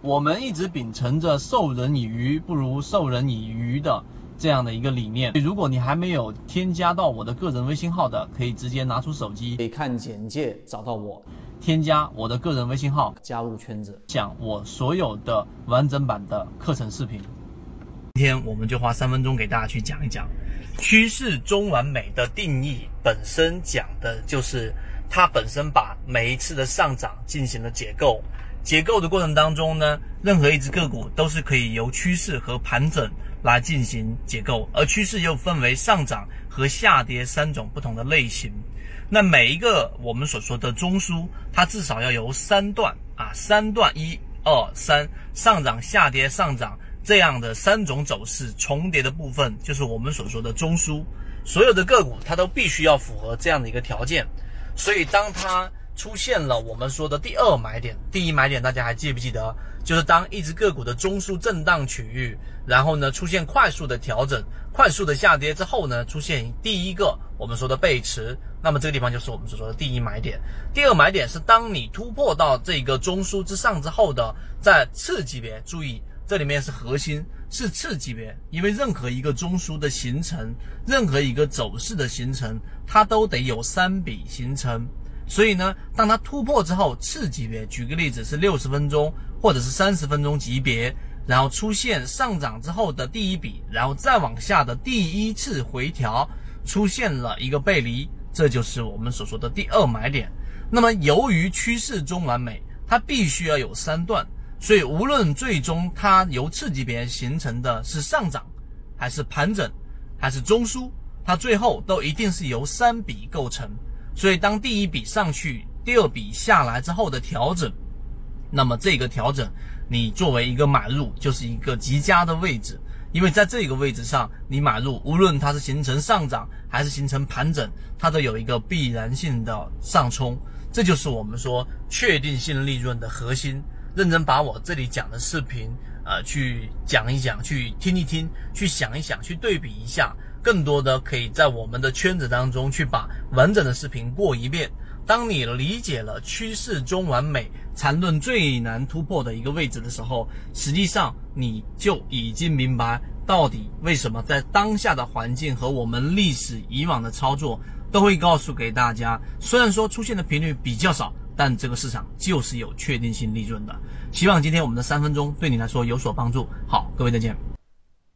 我们一直秉承着授人以鱼不如授人以渔的这样的一个理念。如果你还没有添加到我的个人微信号的，可以直接拿出手机，可以看简介找到我，添加我的个人微信号，加入圈子，讲我所有的完整版的课程视频。今天我们就花三分钟给大家去讲一讲趋势中完美的定义，本身讲的就是它本身把每一次的上涨进行了解构。解构的过程当中呢，任何一只个股都是可以由趋势和盘整来进行解构，而趋势又分为上涨和下跌三种不同的类型。那每一个我们所说的中枢，它至少要由三段啊，三段一二三上涨、下跌、上涨这样的三种走势重叠的部分，就是我们所说的中枢。所有的个股它都必须要符合这样的一个条件，所以当它出现了我们说的第二买点，第一买点大家还记不记得？就是当一只个股的中枢震荡区域，然后呢出现快速的调整、快速的下跌之后呢，出现第一个我们说的背驰，那么这个地方就是我们所说的第一买点。第二买点是当你突破到这个中枢之上之后的，在次级别，注意这里面是核心，是次级别，因为任何一个中枢的形成，任何一个走势的形成，它都得有三笔形成。所以呢，当它突破之后，次级别，举个例子是六十分钟或者是三十分钟级别，然后出现上涨之后的第一笔，然后再往下的第一次回调，出现了一个背离，这就是我们所说的第二买点。那么由于趋势中完美，它必须要有三段，所以无论最终它由次级别形成的是上涨，还是盘整，还是中枢，它最后都一定是由三笔构成。所以，当第一笔上去，第二笔下来之后的调整，那么这个调整，你作为一个买入就是一个极佳的位置，因为在这个位置上你买入，无论它是形成上涨还是形成盘整，它都有一个必然性的上冲，这就是我们说确定性利润的核心。认真把我这里讲的视频，呃，去讲一讲，去听一听，去想一想，去对比一下。更多的可以在我们的圈子当中去把完整的视频过一遍。当你理解了趋势中完美缠论最难突破的一个位置的时候，实际上你就已经明白到底为什么在当下的环境和我们历史以往的操作都会告诉给大家。虽然说出现的频率比较少，但这个市场就是有确定性利润的。希望今天我们的三分钟对你来说有所帮助。好，各位再见。